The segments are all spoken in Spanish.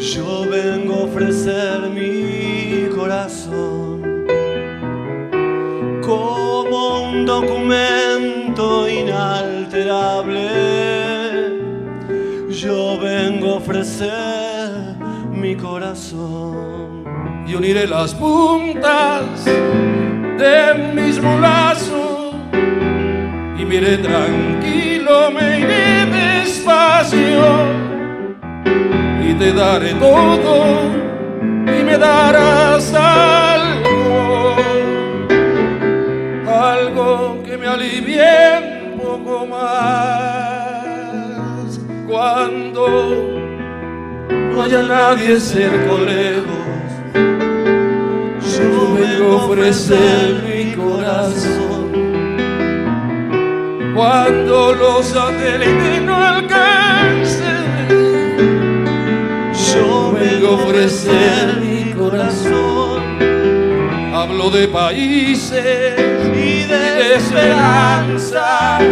Yo vengo a ofrecer mi corazón como un documento inalterable. Yo vengo a ofrecer mi corazón. y uniré las puntas de mis mulazos y me iré tranquilo, me iré despacio te daré todo y me darás algo, algo que me alivie un poco más cuando no haya nadie cerca o lejos. Yo vengo a ofrecer mi corazón. Cuando los satélites no alcancen, vengo a ofrecer mi corazón. Hablo de países y de esperanzas.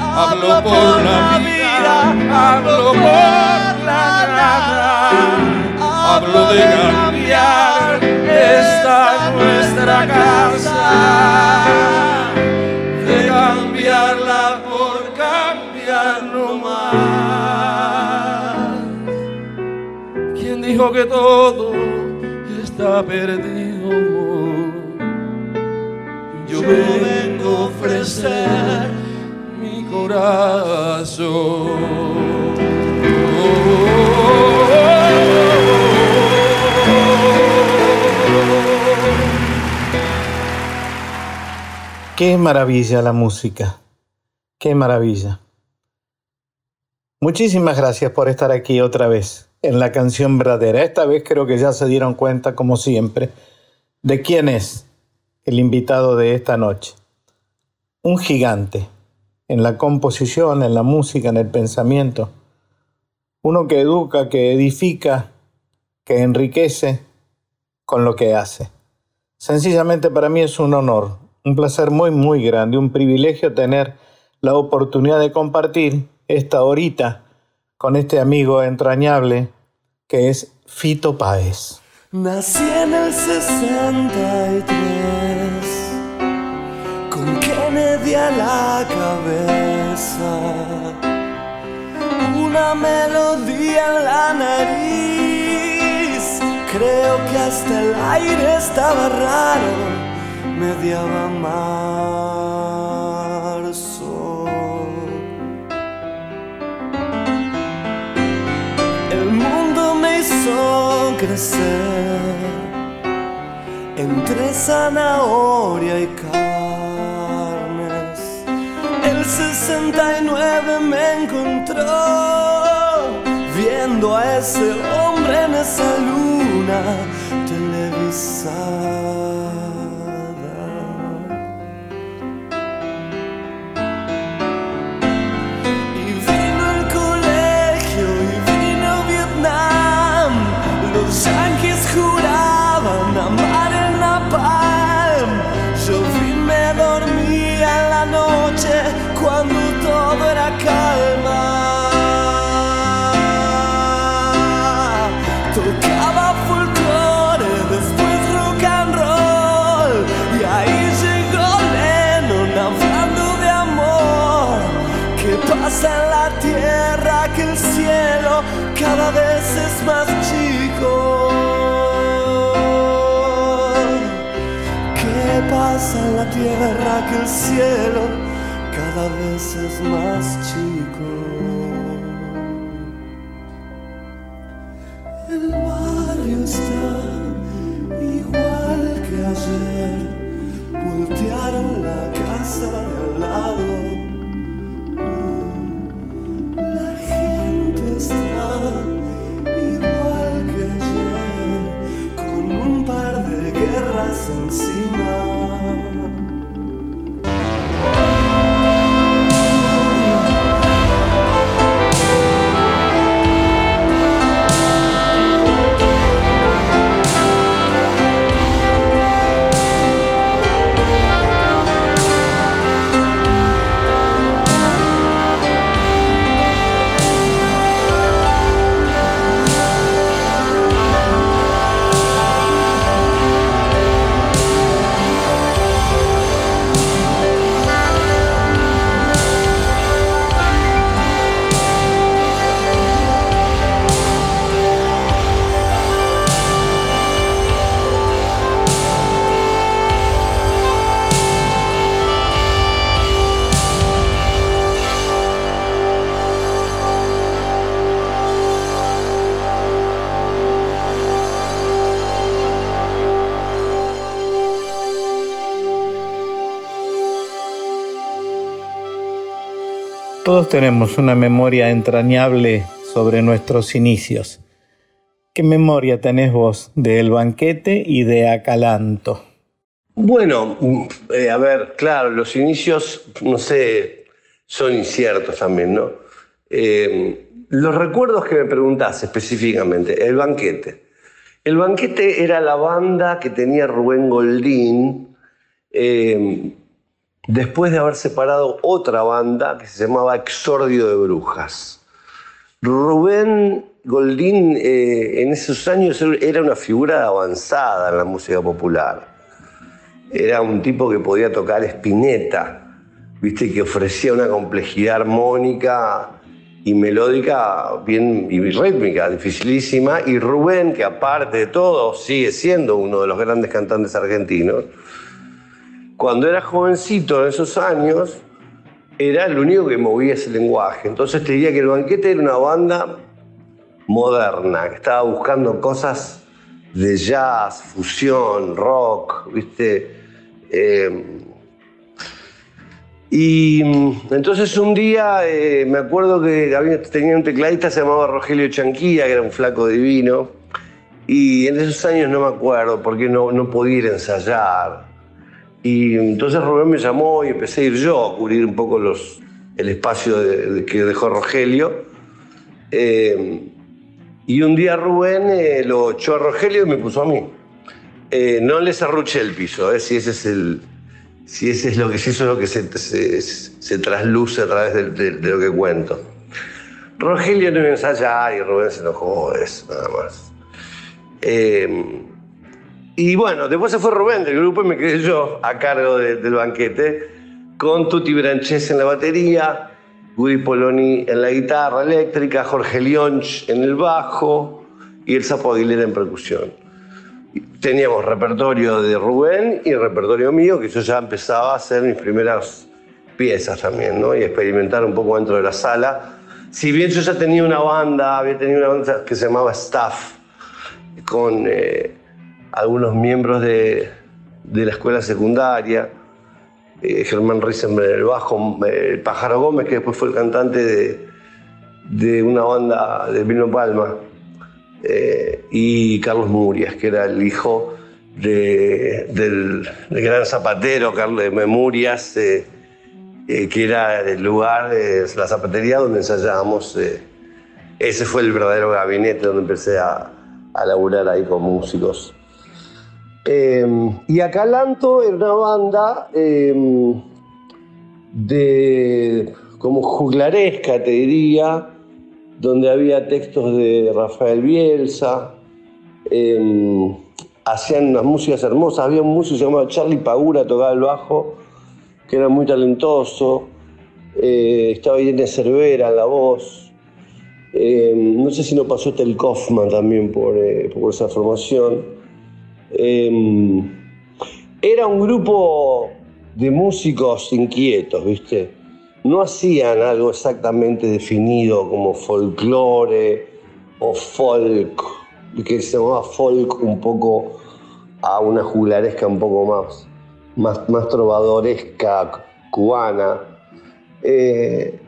Hablo por la vida, hablo por la nada. Hablo de cambiar esta nuestra casa, dijo que todo está perdido? Yo vengo a ofrecer mi corazón. Qué maravilla la música. Qué maravilla. Muchísimas gracias por estar aquí otra vez en la canción verdadera. Esta vez creo que ya se dieron cuenta, como siempre, de quién es el invitado de esta noche. Un gigante en la composición, en la música, en el pensamiento. Uno que educa, que edifica, que enriquece con lo que hace. Sencillamente para mí es un honor, un placer muy, muy grande, un privilegio tener la oportunidad de compartir esta horita con este amigo entrañable que es Fito Páez. Nací en el 63 con Kennedy a la cabeza, una melodía en la nariz. Creo que hasta el aire estaba raro, mediaba marzo. Crecer entre zanahoria y carnes. El 69 me encontró viendo a ese hombre en esa luna televisada. Calma. Tocaba folclore, después rock and roll. Y ahí llegó Lennon hablando de amor. ¿Qué pasa en la tierra que el cielo cada vez es más chico? ¿Qué pasa en la tierra que el cielo cada vez es más chico. El barrio está igual que ayer, voltearon la casa de al lado. La gente está igual que ayer, con un par de guerras encima. Todos tenemos una memoria entrañable sobre nuestros inicios. ¿Qué memoria tenés vos de El Banquete y de Acalanto? Bueno, eh, a ver, claro, los inicios, no sé, son inciertos también, ¿no? Eh, los recuerdos que me preguntás específicamente, El Banquete. El Banquete era la banda que tenía Rubén Goldín, eh, después de haber separado otra banda que se llamaba Exordio de Brujas. Rubén Goldín eh, en esos años era una figura avanzada en la música popular. Era un tipo que podía tocar espineta, viste, que ofrecía una complejidad armónica y melódica bien y rítmica, dificilísima. Y Rubén, que aparte de todo sigue siendo uno de los grandes cantantes argentinos, cuando era jovencito en esos años, era el único que movía ese lenguaje. Entonces te diría que el banquete era una banda moderna, que estaba buscando cosas de jazz, fusión, rock, ¿viste? Eh, y entonces un día eh, me acuerdo que tenía un tecladista, se llamaba Rogelio Chanquilla, que era un flaco divino. Y en esos años no me acuerdo porque no, no podía ir a ensayar. Y entonces Rubén me llamó y empecé a ir yo a cubrir un poco los, el espacio que dejó Rogelio. Eh, y un día Rubén eh, lo echó a Rogelio y me puso a mí. Eh, no les arruché el piso, si ese es el. Si ese es lo que, si eso es lo que se, se, trasluce a través de, lo que cuento. Rogelio no iba a ensayar y Rubén se enojó, eso, nada más. Y bueno, después se fue Rubén del grupo y me quedé yo a cargo del banquete, con Tuti Branches en la batería, Woody Poloni en la guitarra eléctrica, Jorge Lionch en el bajo y el Sapo Aguilera en percusión. Teníamos repertorio de Rubén y repertorio mío, que yo ya empezaba a hacer mis primeras piezas también, ¿no? Y experimentar un poco dentro de la sala. Si bien yo ya tenía una banda, había tenido una banda que se llamaba Staff, con eh, algunos miembros de, la escuela secundaria, eh, Germán Risenberg en el bajo, eh, el Pájaro Gómez, que después fue el cantante de, una banda de Vino Palma, eh, y Carlos Murias, que era el hijo del, gran zapatero Carlos Murias, que era el lugar, de la zapatería donde ensayábamos. ese fue el verdadero gabinete donde empecé a, a laburar ahí con músicos. Em, y Acalanto era una banda em, de como juglaresca, te diría, donde había textos de Rafael Bielsa, em, hacían unas músicas hermosas, había un músico llamado Charlie Pagura, tocaba el bajo, que era muy talentoso, eh, estaba Irene Cervera en la voz, no sé si no pasó Tel Kaufman también por, eh, por esa formación. Em, era un grupo de músicos inquietos, ¿viste? No hacían algo exactamente definido como folclore o folk, que se llamaba folk un poco a una juglaresca un poco más, más, más trovadoresca cubana. Eh,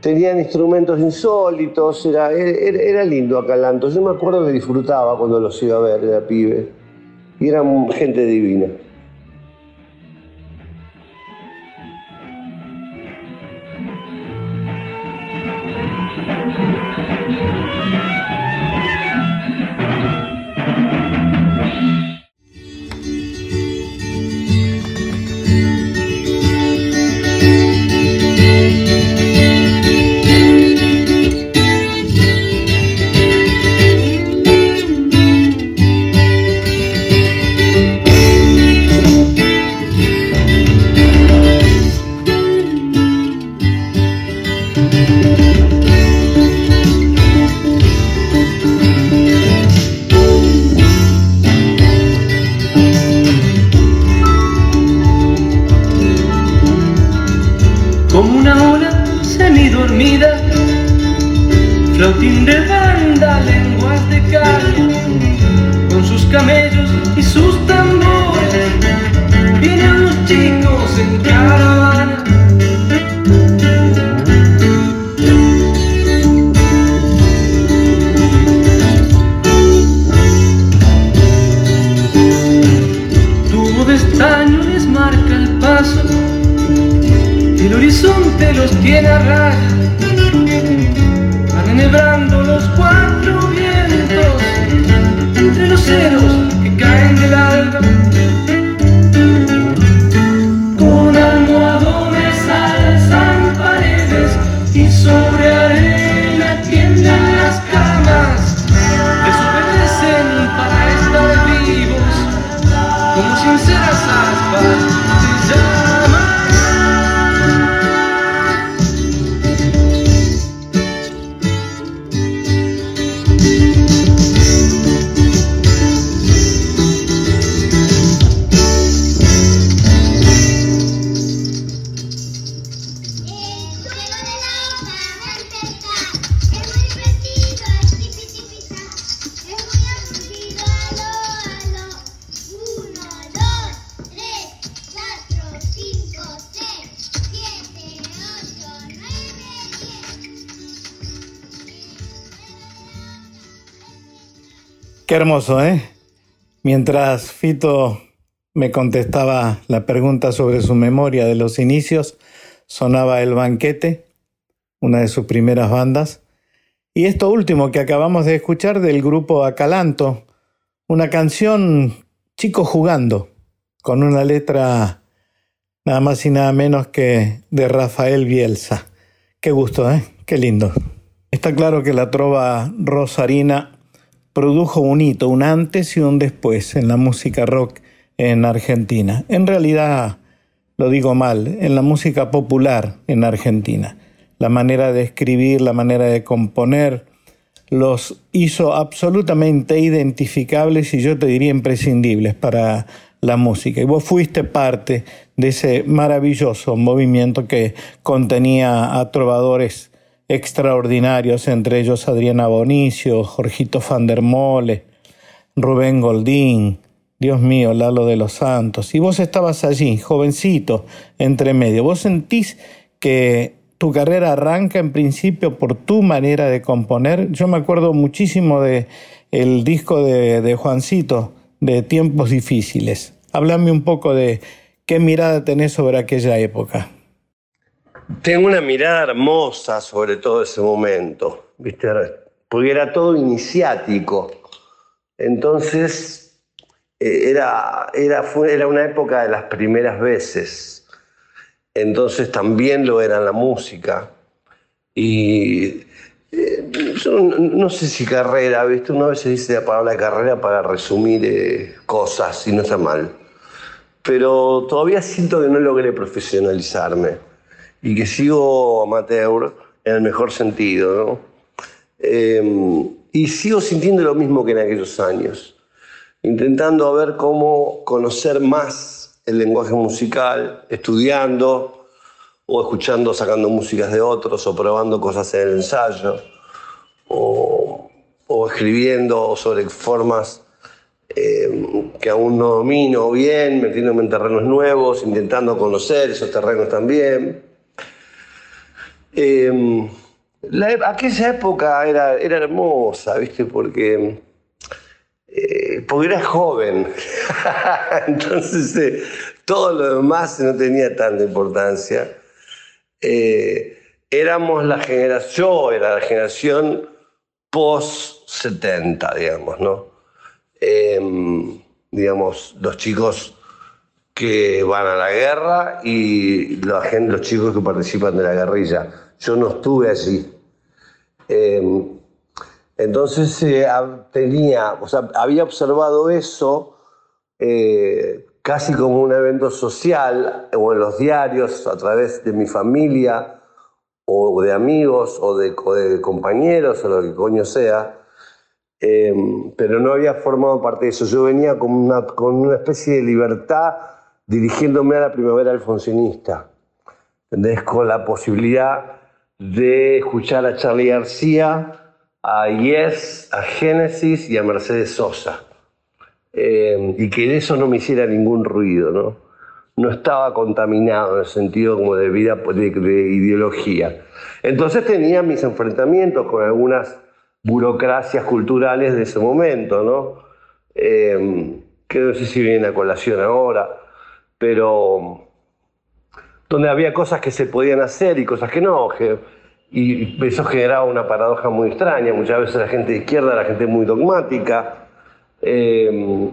tenían instrumentos insólitos, era, era, era, lindo Acalanto. Yo me acuerdo que disfrutaba cuando los iba a ver, era pibe. Y eran gente divina. ¿Eh? Mientras Fito me contestaba la pregunta sobre su memoria de los inicios, sonaba El Banquete, una de sus primeras bandas, y esto último que acabamos de escuchar del grupo Acalanto, una canción Chico jugando, con una letra nada más y nada menos que de Rafael Bielsa. Qué gusto, ¿eh? Qué lindo. Está claro que la trova rosarina produjo un hito, un antes y un después en la música rock en Argentina. En realidad, lo digo mal, en la música popular en Argentina. La manera de escribir, la manera de componer, los hizo absolutamente identificables y yo te diría imprescindibles para la música. Y vos fuiste parte de ese maravilloso movimiento que contenía a trovadores extraordinarios, entre ellos Adriana Bonicio, Jorgito van der Mole, Rubén Goldín, Dios mío, Lalo de los Santos. Y vos estabas allí, jovencito, entre medio. ¿Vos sentís que tu carrera arranca en principio por tu manera de componer? Yo me acuerdo muchísimo de el disco de, de Juancito, de Tiempos Difíciles. Háblame un poco de qué mirada tenés sobre aquella época. Tengo una mirada hermosa sobre todo ese momento, ¿viste? porque era todo iniciático. Entonces, eh, era, era, fue, era una época de las primeras veces. Entonces también lo era la música. Y eh, no sé si carrera, ¿viste? Una vez se dice la palabra carrera para resumir eh, cosas y no está mal. Pero todavía siento que no logré profesionalizarme y que sigo amateur en el mejor sentido, ¿no? Em, y sigo sintiendo lo mismo que en aquellos años, intentando ver cómo conocer más el lenguaje musical, estudiando o escuchando, sacando músicas de otros o probando cosas en el ensayo o, escribiendo sobre formas eh, que aún no domino bien, metiéndome en terrenos nuevos, intentando conocer esos terrenos también. Eh, aquella época era, era hermosa, ¿viste? Porque, eh, porque era joven. Entonces, eh, todo lo demás no tenía tanta importancia. Eh, éramos la generación, yo era la generación post-70, digamos, ¿no? Em, digamos, los chicos que van a la guerra y los chicos que participan de la guerrilla. Yo no estuve allí, Em, entonces eh, tenía, o sea, había observado eso eh, casi como un evento social o en los diarios a través de mi familia o de amigos o de, compañeros o lo que coño sea, em, pero no había formado parte de eso. Yo venía con una, con una especie de libertad dirigiéndome a la primavera alfonsinista, ¿entendés? Con la posibilidad de escuchar a Charlie García, a Yes, a Genesis y a Mercedes Sosa. Eh, y que eso no me hiciera ningún ruido, ¿no? No estaba contaminado en el sentido como de vida, de, ideología. Entonces tenía mis enfrentamientos con algunas burocracias culturales de ese momento, ¿no? Eh, que no sé si viene a colación ahora, pero donde había cosas que se podían hacer y cosas que no. y eso generaba una paradoja muy extraña. Muchas veces la gente de izquierda la gente muy dogmática, em,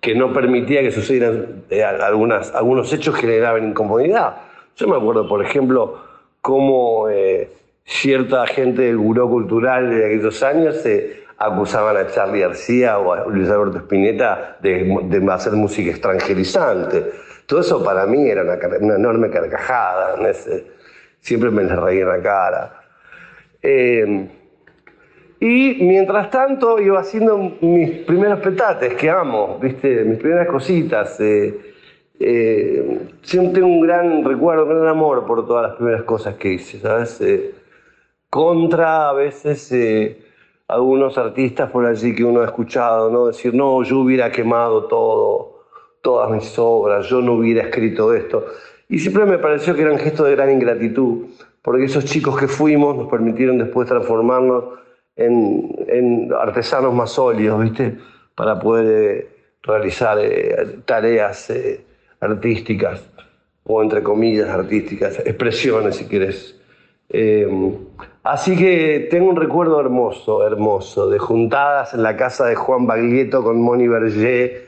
que no permitía que sucedieran eh, algunas, algunos hechos que generaban incomodidad. Yo me acuerdo, por ejemplo, cómo eh, cierta gente del buró cultural de aquellos años se acusaban a Charlie García o a Luis Alberto Spinetta de, de hacer música extranjerizante todo eso para mí era una, enorme carcajada, siempre me la reía en la cara. Em, y mientras tanto iba haciendo mis primeros petates, que amo, ¿viste? mis primeras cositas. Eh, eh, siempre tengo un gran recuerdo, un gran amor por todas las primeras cosas que hice, ¿sabes? Eh, contra a veces algunos artistas por allí que uno ha escuchado, ¿no? Decir, no, yo hubiera quemado todo todas mis obras, yo no hubiera escrito esto. Y siempre me pareció que era un gesto de gran ingratitud, porque esos chicos que fuimos nos permitieron después transformarnos en, artesanos más sólidos, ¿viste? Para poder eh, realizar eh, tareas eh, artísticas, o entre comillas artísticas, expresiones si quieres. así que tengo un recuerdo hermoso, hermoso, de juntadas en la casa de Juan Baglietto con Moni Berger,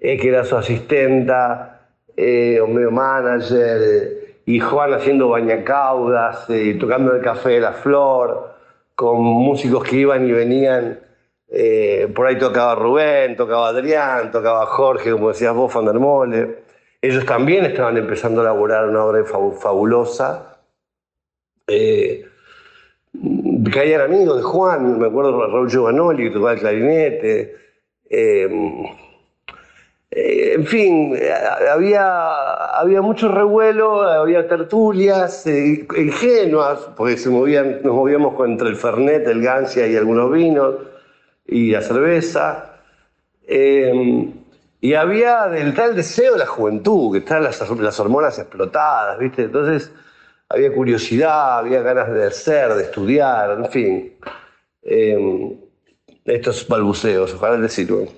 eh, que era su asistenta, eh, o medio manager, eh, y Juan haciendo bañacaudas, tocando el café de la flor, con músicos que iban y venían. por ahí tocaba Rubén, tocaba Adrián, tocaba Jorge, como decías vos, Van der Mole. Ellos también estaban empezando a elaborar una obra fabulosa. caían amigos de Juan, me acuerdo Raúl Giovanoli, que tocaba el clarinete. Eh, en fin, eh, había, había mucho revuelo, había tertulias eh, ingenuas, porque nos movíamos entre el Fernet, el Gancia y algunos vinos, y la cerveza. y había del tal deseo de la juventud, que están las, hormonas explotadas, ¿viste? Entonces había curiosidad, había ganas de ser, de estudiar, en fin. estos balbuceos, ojalá les sirvan.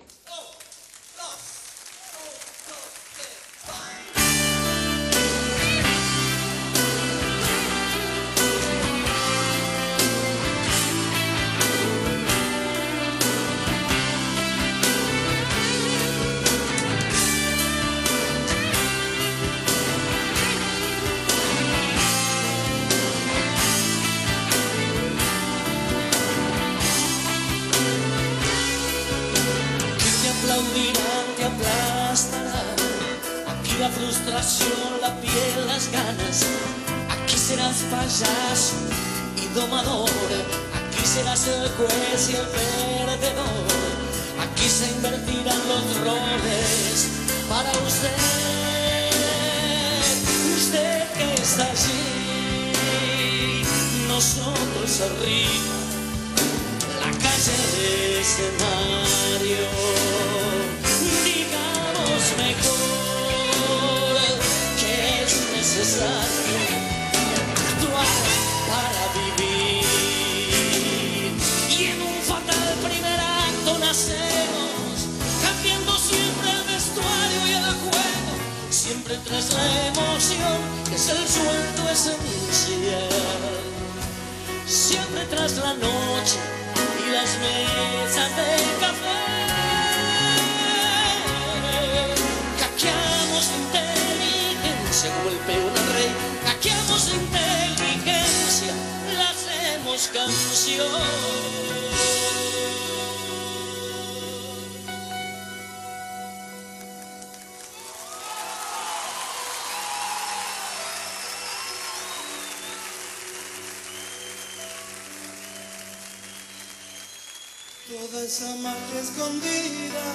Toda esa magia escondida,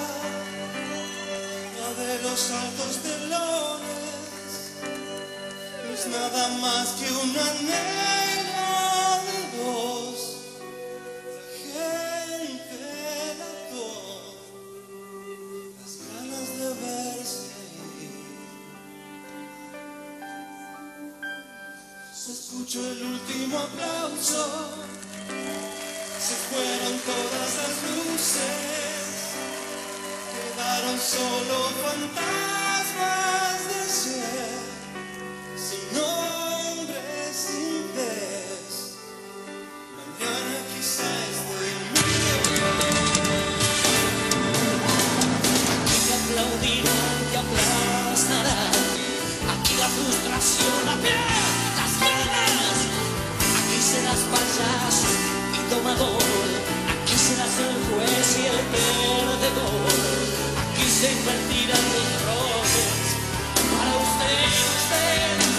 la de los altos telones, no es nada más que un anhelo de dos. Gente las ganas de verse. Se escuchó el último aplauso. Se fueron todas las luces, quedaron solo fantasmas de ser, sin nombre, sin vez. Mañana quizá esté Aquí aplaudirán y aplastarán. Aquí la frustración, piel, las ganas. Aquí serás payaso y tomador. Aquí serás el juez y el perdedor. Aquí se invertirán los roles. Para usted, usted,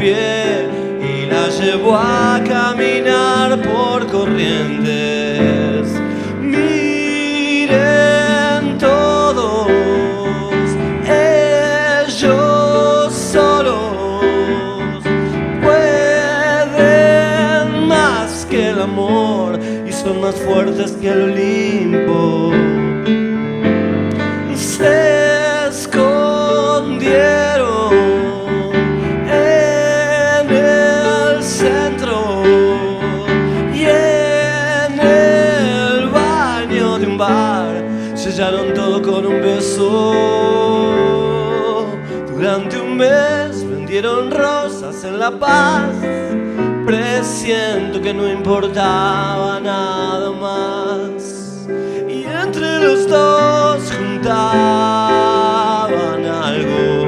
y la llevó a caminar por corrientes. Miren todos, ellos solos pueden más que el amor y son más fuertes que el Olimpo. Se escondieron. Durante un mes vendieron rosas en La Paz. Presiento que no importaba nada más. Y entre los dos juntaban algo.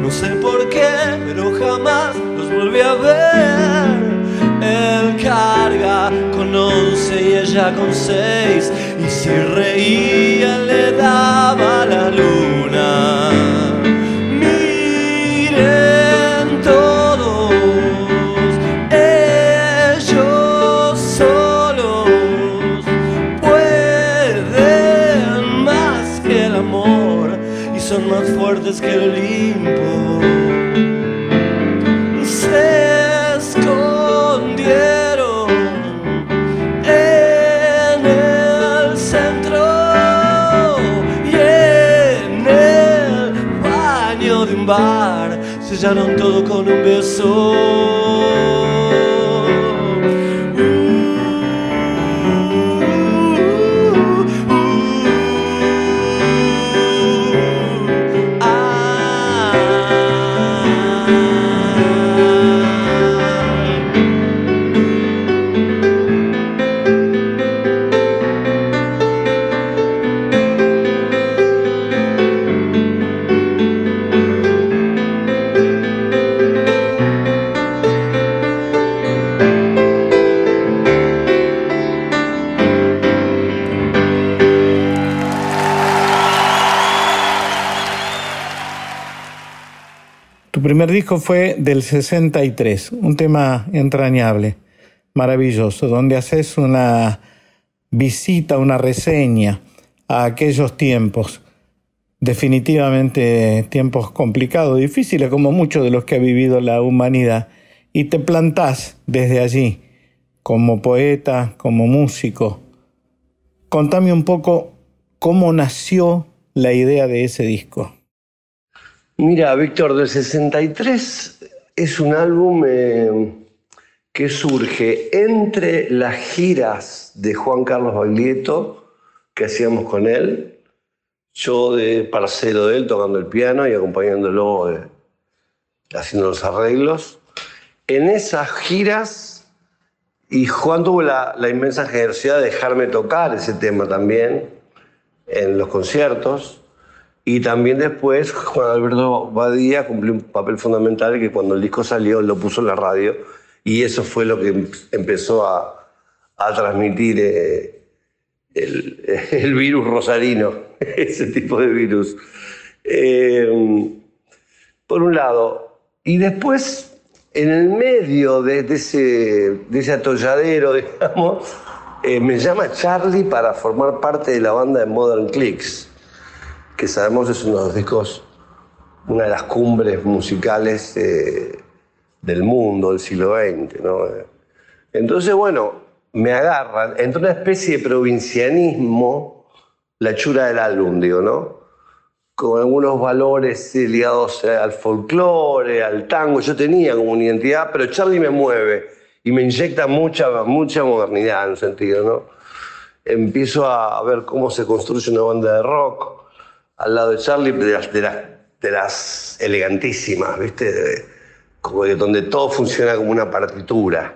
No sé por qué, pero jamás los volví a ver. Él carga con once y ella con seis. Y si reía le daba la luna. Miren todos, ellos solos pueden más que el amor y son más fuertes que el Olimpo. Sellaron todo con un beso. Disco fue del 63, un tema entrañable, maravilloso, donde haces una visita, una reseña a aquellos tiempos, definitivamente tiempos complicados, difíciles como muchos de los que ha vivido la humanidad, y te plantás desde allí como poeta, como músico. Contame un poco cómo nació la idea de ese disco. Mira, Víctor, del 63 es un álbum eh, que surge entre las giras de Juan Carlos Baglietto que hacíamos con él, yo de parcero de él tocando el piano y acompañándolo, eh, haciendo los arreglos. En esas giras, y Juan tuvo la, la inmensa generosidad de dejarme tocar ese tema también en los conciertos. Y también después Juan Alberto Badía cumplió un papel fundamental que cuando el disco salió lo puso en la radio y eso fue lo que em- empezó a, transmitir eh, el, virus rosarino, ese tipo de virus. Eh, por un lado. Y después, en el medio de, de ese, de ese atolladero, digamos, eh, me llama Charlie para formar parte de la banda de Modern Clicks que sabemos es uno de los discos, una de las cumbres musicales eh, del mundo del siglo XX. ¿no? Entonces, bueno, me agarran entre una especie de provincianismo, la chura del álbum, digo, ¿no? Con algunos valores eh, ligados eh, al folclore, al tango. Yo tenía como una identidad, pero Charlie me mueve y me inyecta mucha, mucha modernidad en un sentido, ¿no? Empiezo a ver cómo se construye una banda de rock al lado de Charlie, de las, de las, elegantísimas, ¿viste? Como de donde todo funciona como una partitura.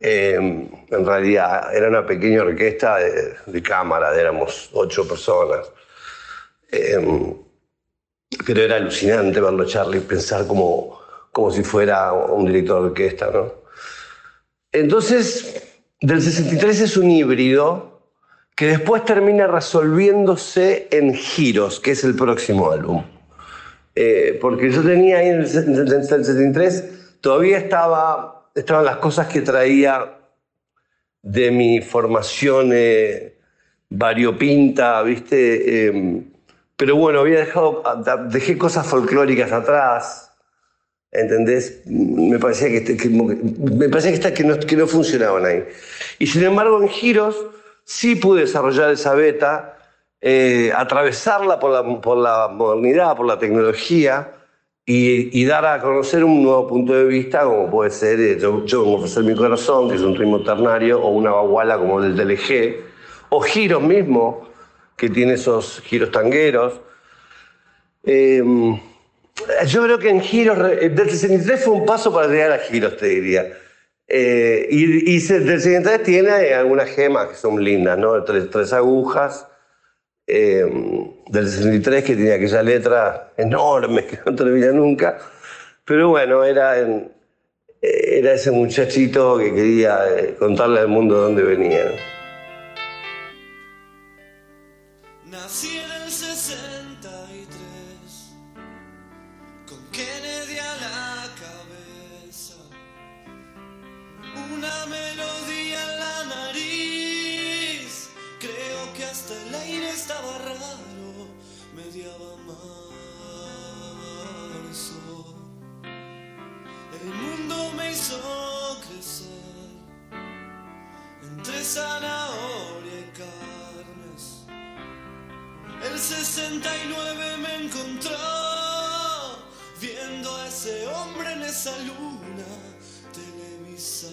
Eh, en realidad era una pequeña orquesta de, de cámara, éramos ocho personas. Eh, pero era alucinante verlo Charlie pensar como, como si fuera un director de orquesta, ¿no? Entonces, del 63 es un híbrido que después termina resolviéndose en Giros, que es el próximo álbum. Eh, porque yo tenía ahí en el 73, todavía estaba, estaban las cosas que traía de mi formación eh, variopinta, ¿viste? Eh, pero bueno, había dejado, dejé cosas folclóricas atrás. ¿Entendés? Me parecía que, este, que me parecía que, que, no, que no funcionaban ahí. Y sin embargo, en Giros sí pude desarrollar esa beta, eh, atravesarla por la, por la, modernidad, por la tecnología y, y, dar a conocer un nuevo punto de vista, como puede ser eh, yo, yo ofrecer mi corazón, que es un ritmo ternario, o una baguala como el del TLG, o giros mismo, que tiene esos giros tangueros. Eh, yo creo que en giros, eh, del 63 fue un paso para llegar a giros, te diría. Eh, y, del siguiente tiene algunas gemas que son lindas, ¿no? Tres, agujas. Eh, del 63 que tenía aquella letra enorme que no termina nunca. Pero bueno, era, era ese muchachito que quería eh, contarle al mundo de dónde venía. 79 me encontró viendo a ese hombre en esa luna televisada.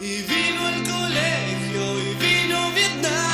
Y vino el colegio y vino Vietnam.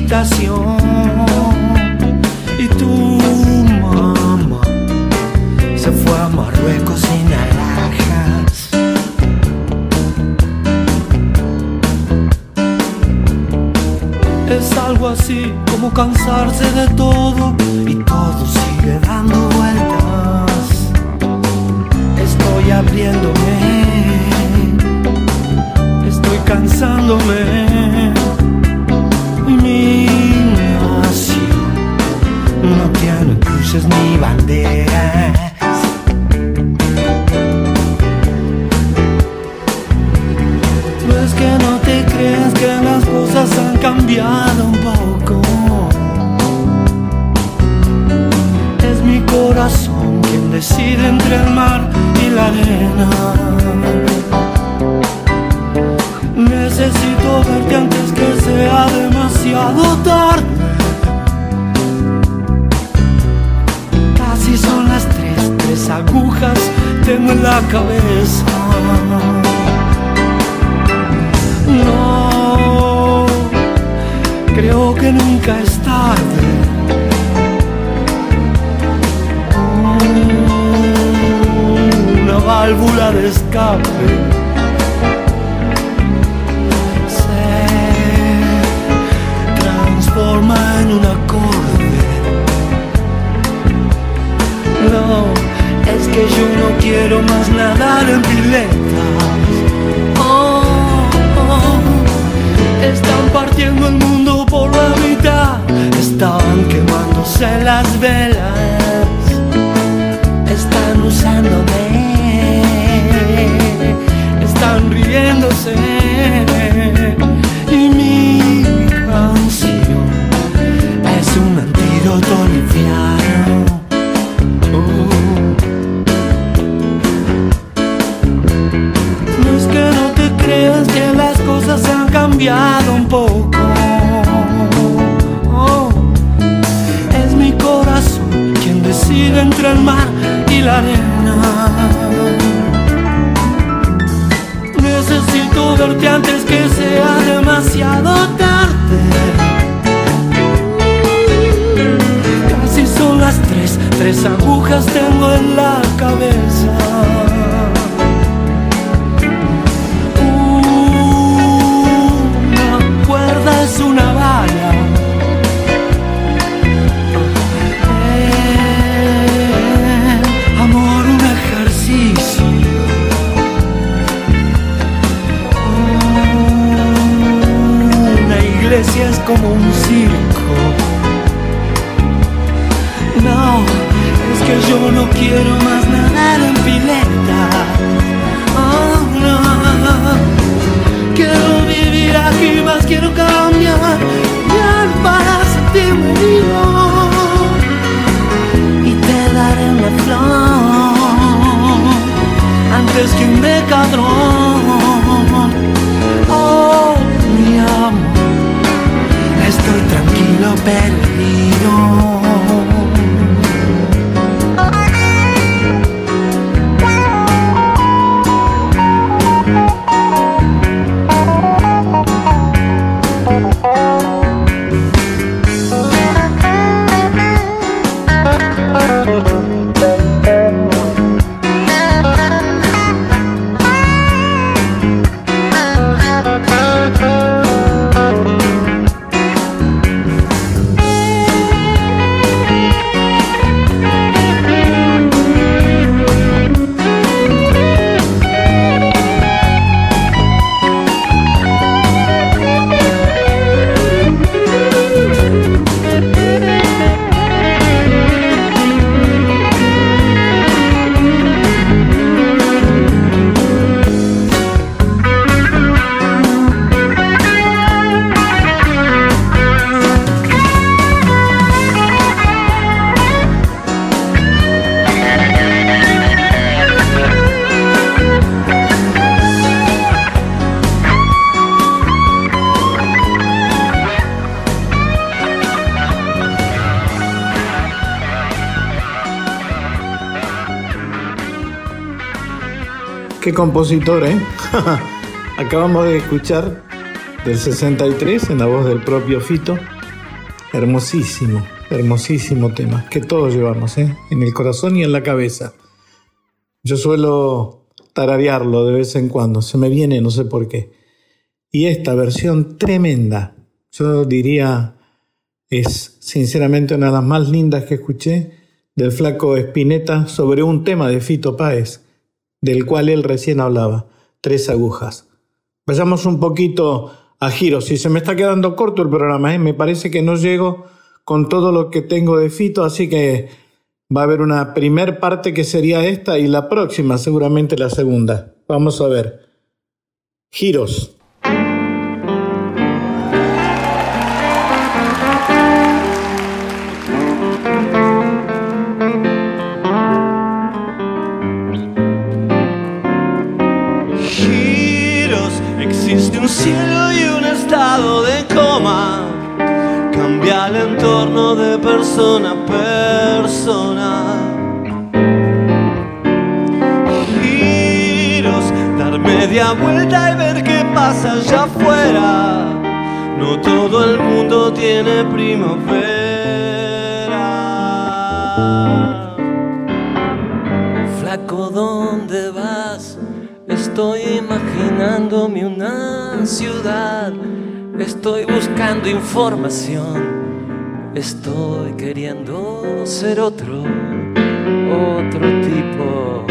Y tu mamá se fue a Marruecos sin alhajas. Es algo así como cansarse de todo y todo sigue dando vueltas. Estoy abriéndome, estoy cansándome. Están usándome, están riéndose y mi canción es un antídoto infierno. No es que no te creas que las cosas han cambiado un poco. Entre el mar y la arena. Necesito verte antes que sea demasiado tarde. Casi son las tres, tres agujas tengo en la cabeza. Es como un circo. No, es que yo no quiero más nadar en pileta. Oh, no. Quiero vivir aquí, más quiero cambiar. Para sentirme. Y te daré una flor antes que un decadrón. Tranquilo, perdido. Compositor, ¿eh? Acabamos de escuchar del 63 en la voz del propio Fito. Hermosísimo, hermosísimo tema que todos llevamos, ¿eh? En el corazón y en la cabeza. Yo suelo tararearlo de vez en cuando, se me viene, no sé por qué. Y esta versión tremenda, yo diría, es sinceramente una de las más lindas que escuché del flaco Espineta sobre un tema de Fito Páez del cual él recién hablaba, tres agujas. Vayamos un poquito a giros. Si se me está quedando corto el programa, ¿eh? me parece que no llego con todo lo que tengo de Fito, así que va a haber una primer parte que sería esta y la próxima seguramente la segunda. Vamos a ver. Giros. Cielo y un estado de coma. Cambia el entorno de persona a persona. Giros, dar media vuelta y ver qué pasa allá afuera. No todo el mundo tiene primavera. Flaco, ¿dónde vas? Estoy imaginándome una ciudad, estoy buscando información, estoy queriendo ser otro, otro tipo.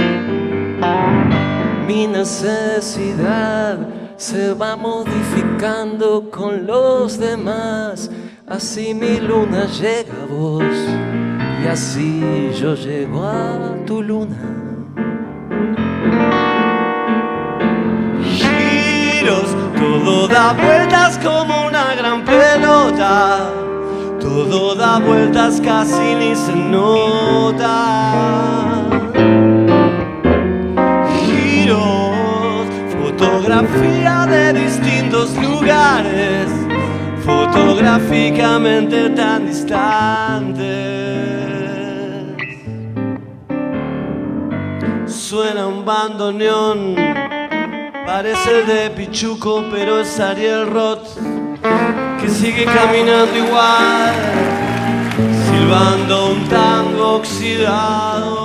Mi necesidad se va modificando con los demás, así mi luna llega a vos y así yo llego a tu luna. Todo da vueltas como una gran pelota. Todo da vueltas casi ni se nota. Giros, fotografía de distintos lugares, fotográficamente tan distantes. Suena un bandoneón Parece de Pichuco, pero es Ariel Roth, que sigue caminando igual, silbando un tango oxidado.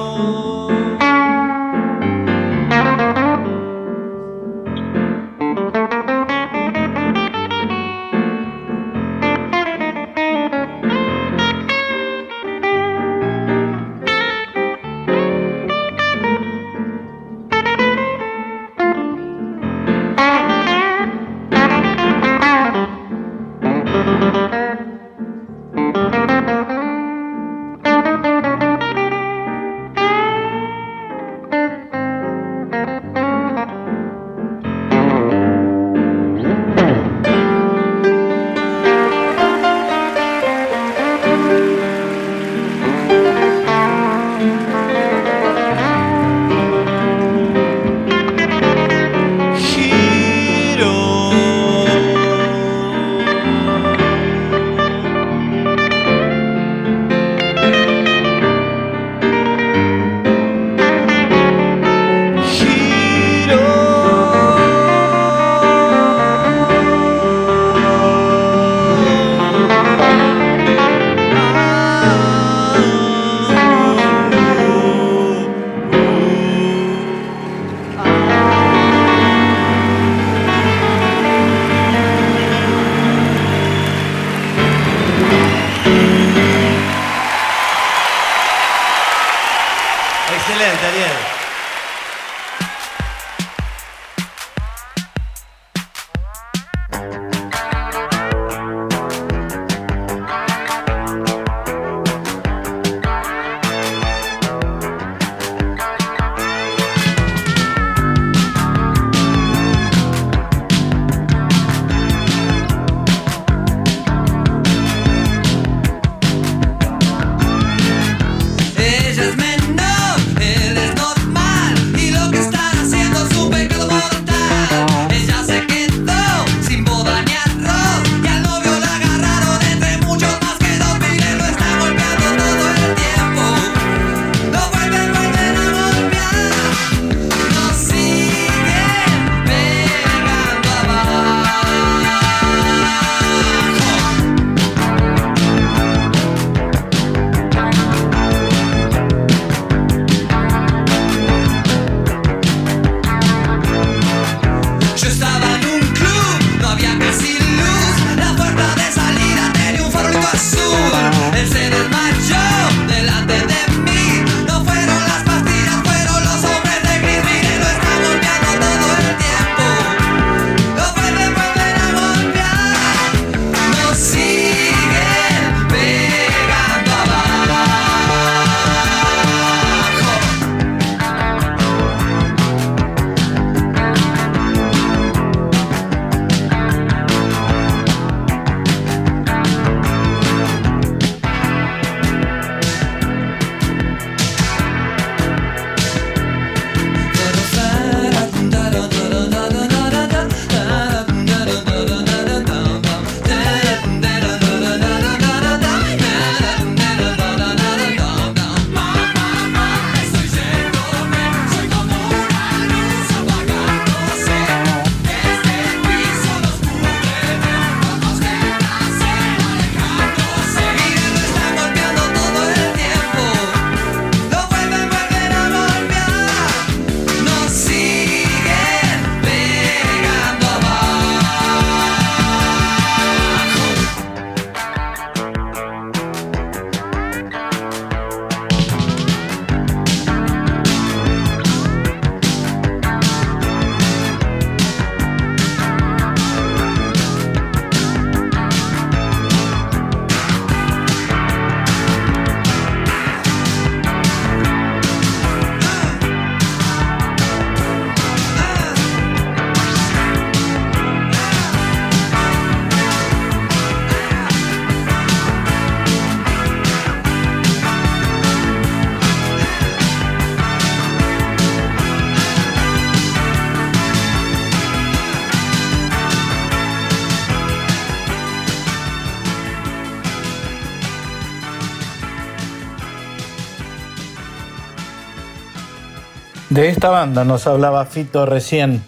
De esta banda nos hablaba Fito recién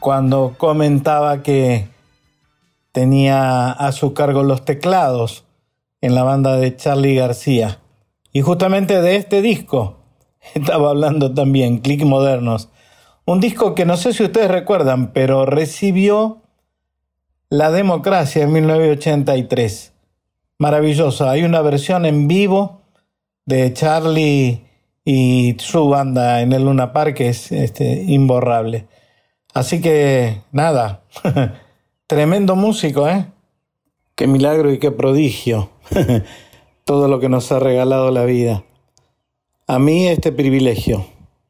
cuando comentaba que tenía a su cargo los teclados en la banda de Charlie García. Y justamente de este disco estaba hablando también, Click Modernos. Un disco que no sé si ustedes recuerdan, pero recibió la democracia en 1983. Maravillosa. Hay una versión en vivo de Charlie y su banda en el Luna Park es este, imborrable. Así que nada, tremendo músico, ¿eh? Qué milagro y qué prodigio. Todo lo que nos ha regalado la vida. A mí este privilegio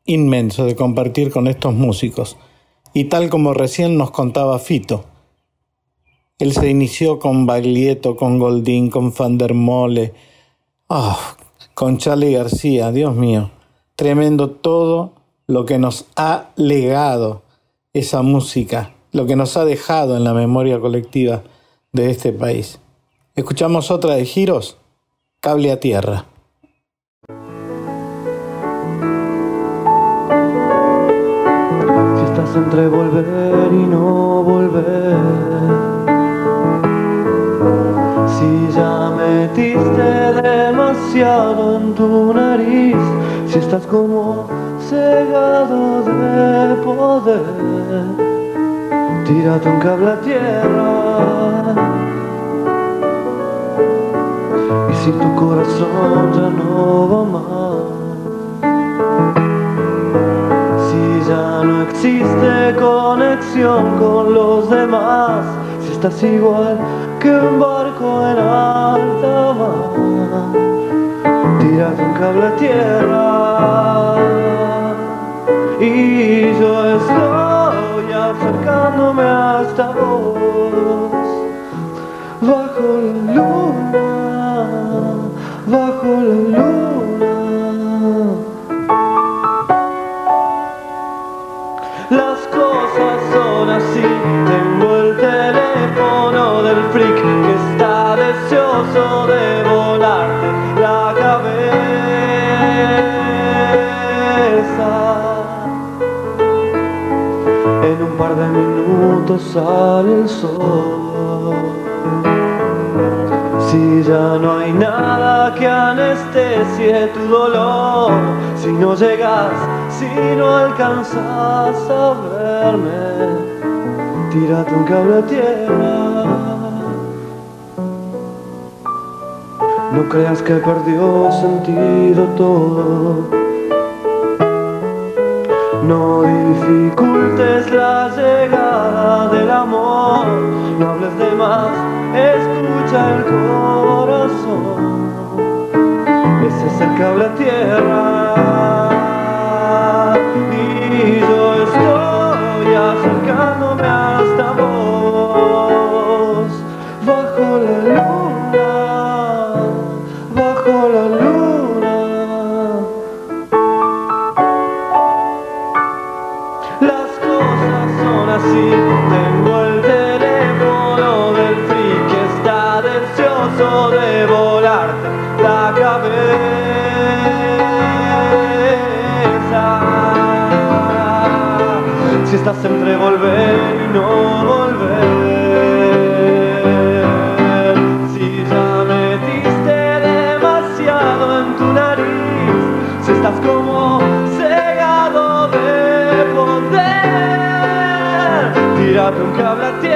inmenso de compartir con estos músicos. Y tal como recién nos contaba Fito, él se inició con Baglietto, con Goldín, con Van der oh, con Charlie García, Dios mío, tremendo todo lo que nos ha legado esa música, lo que nos ha dejado en la memoria colectiva de este país. Escuchamos otra de Giros, Cable a Tierra. Si estás entre volver y no volver metiste demasiado en tu nariz, si estás como cegado de poder, tírate un cable a tierra. Y si tu corazón ya no va más, si ya no existe conexión con los demás, si estás igual que un barco en alta mar. Tírate un cable a tierra y yo estoy acercándome hasta vos. Bajo la luna, bajo la luna. Freak que está deseoso de volarte la cabeza. En un par de minutos sale el sol. Si ya no hay nada que anestesie tu dolor, si no llegas, si no alcanzas a verme, tírate un cable a. No creas que perdió sentido todo. No dificultes la llegada del amor, no hables de más, escucha el corazón. Ese es el cable a tierra. Y yo estoy acercándome hasta vos, bajo la luna, volver si ya metiste demasiado en tu nariz, si estás como cegado de poder, tírate un cable a.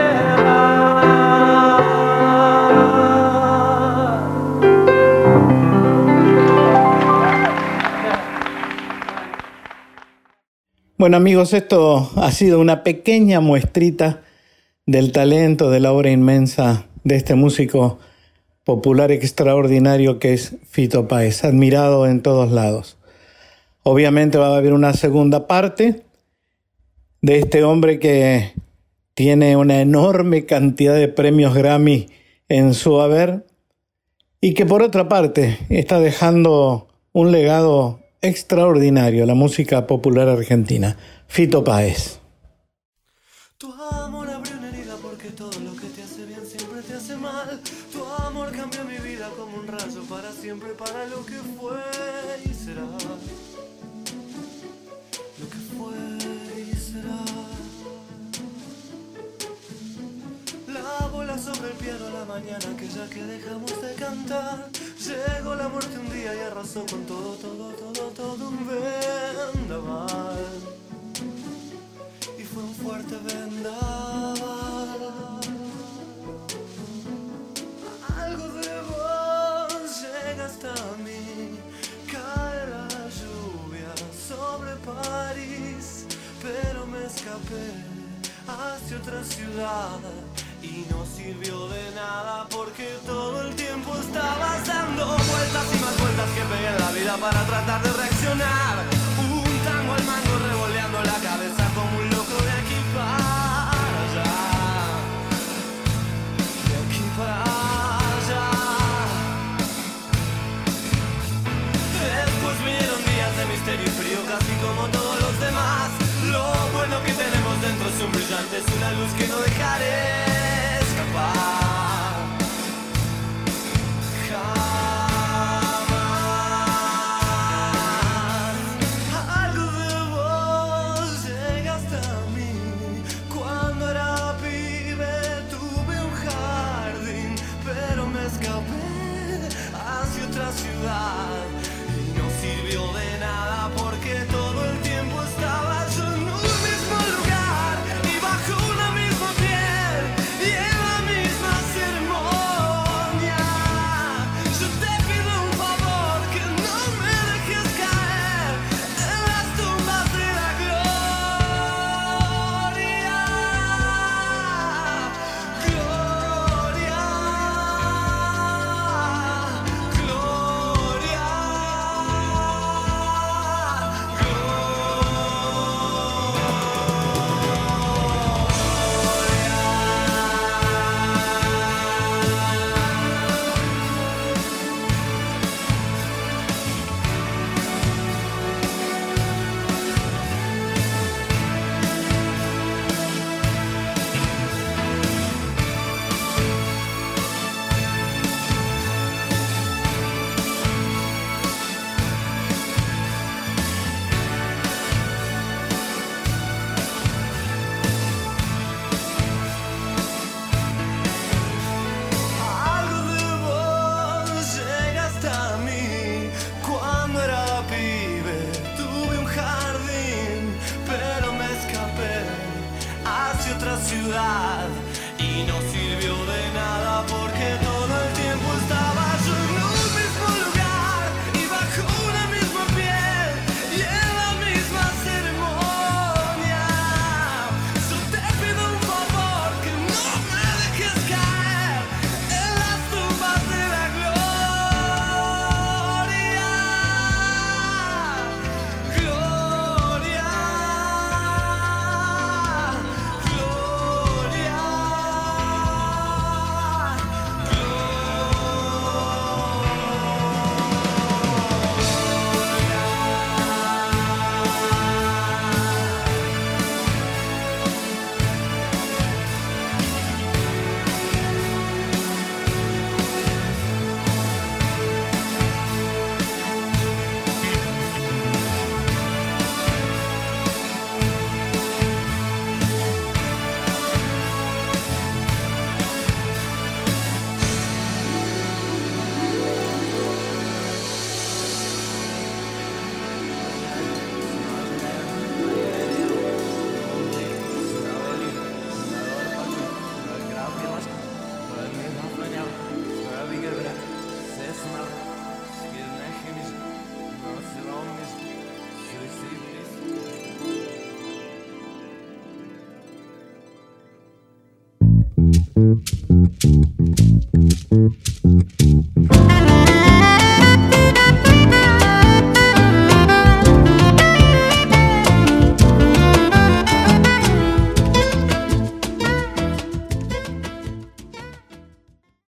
Bueno amigos, esto ha sido una pequeña muestrita del talento, de la obra inmensa de este músico popular extraordinario que es Fito Páez, admirado en todos lados. Obviamente va a haber una segunda parte de este hombre que tiene una enorme cantidad de premios Grammy en su haber y que por otra parte está dejando un legado extraordinario la música popular argentina, Fito Páez. Tu amor abrió una herida porque todo lo que te hace bien siempre te hace mal. Tu amor cambió mi vida como un rayo para siempre, para lo que fue y será. fue y será. La bola sobre el piano la mañana que ya que dejamos de cantar. Llegó la muerte un día y arrasó con todo, todo, todo, todo un vendaval. Y fue un fuerte vendaval. Algo de vos llega hasta mí. Cae la lluvia sobre París, pero me escapé hacia otra ciudad. Y no sirvió de nada porque todo el tiempo estabas dando vueltas y más vueltas que pegué en la vida para tratar de reaccionar. Un tango al mango revoleando la cabeza como un loco de aquí para allá. De aquí para allá. Después vinieron días de misterio y frío casi como todos los demás. Lo bueno que tenemos dentro es un brillante, es una luz que no dejaré otra ciudad y no sirvió de nada. Por